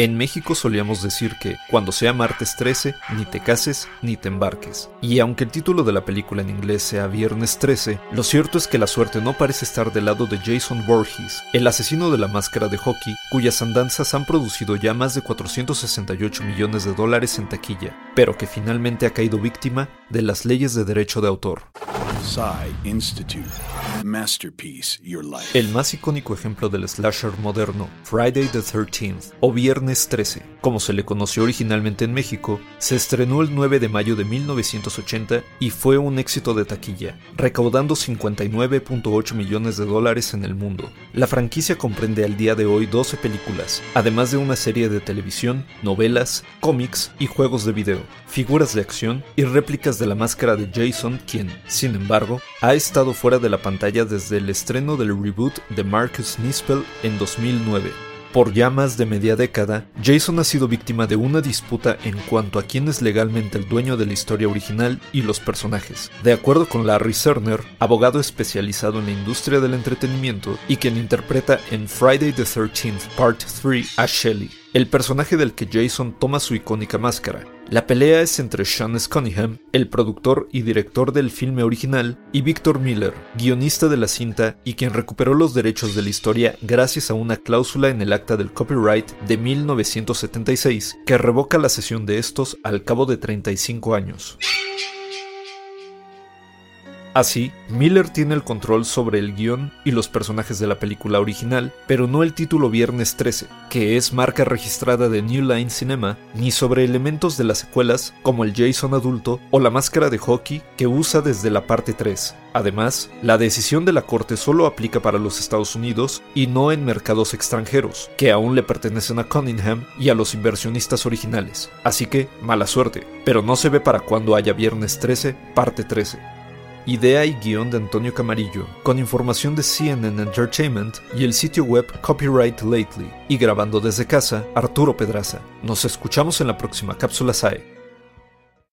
En México solíamos decir que cuando sea martes 13, ni te cases ni te embarques. Y aunque el título de la película en inglés sea Viernes 13, lo cierto es que la suerte no parece estar del lado de Jason Voorhees, el asesino de la máscara de hockey, cuyas andanzas han producido ya más de 468 millones de dólares en taquilla, pero que finalmente ha caído víctima de las leyes de derecho de autor. Institute. Masterpiece, Your Life. El más icónico ejemplo del slasher moderno, Friday the 13th o Viernes 13, como se le conoció originalmente en México, se estrenó el 9 de mayo de 1980 y fue un éxito de taquilla, recaudando 59.8 millones de dólares en el mundo. La franquicia comprende al día de hoy 12 películas, además de una serie de televisión, novelas, cómics y juegos de video, figuras de acción y réplicas de la máscara de Jason, quien, sin embargo, ha estado fuera de la desde el estreno del reboot de Marcus Nispel en 2009. Por ya más de media década, Jason ha sido víctima de una disputa en cuanto a quién es legalmente el dueño de la historia original y los personajes. De acuerdo con Larry Cerner, abogado especializado en la industria del entretenimiento y quien interpreta en Friday the 13th Part 3 a Shelley, el personaje del que Jason toma su icónica máscara. La pelea es entre Sean Cunningham, el productor y director del filme original, y Victor Miller, guionista de la cinta y quien recuperó los derechos de la historia gracias a una cláusula en el acta del copyright de 1976 que revoca la cesión de estos al cabo de 35 años. Así, Miller tiene el control sobre el guion y los personajes de la película original, pero no el título Viernes 13, que es marca registrada de New Line Cinema, ni sobre elementos de las secuelas como el Jason adulto o la máscara de hockey que usa desde la parte 3. Además, la decisión de la corte solo aplica para los Estados Unidos y no en mercados extranjeros, que aún le pertenecen a Cunningham y a los inversionistas originales. Así que, mala suerte, pero no se ve para cuando haya Viernes 13, parte 13. Idea y guion de Antonio Camarillo, con información de CNN Entertainment y el sitio web Copyright Lately. Y grabando desde casa, Arturo Pedraza. Nos escuchamos en la próxima cápsula SAE.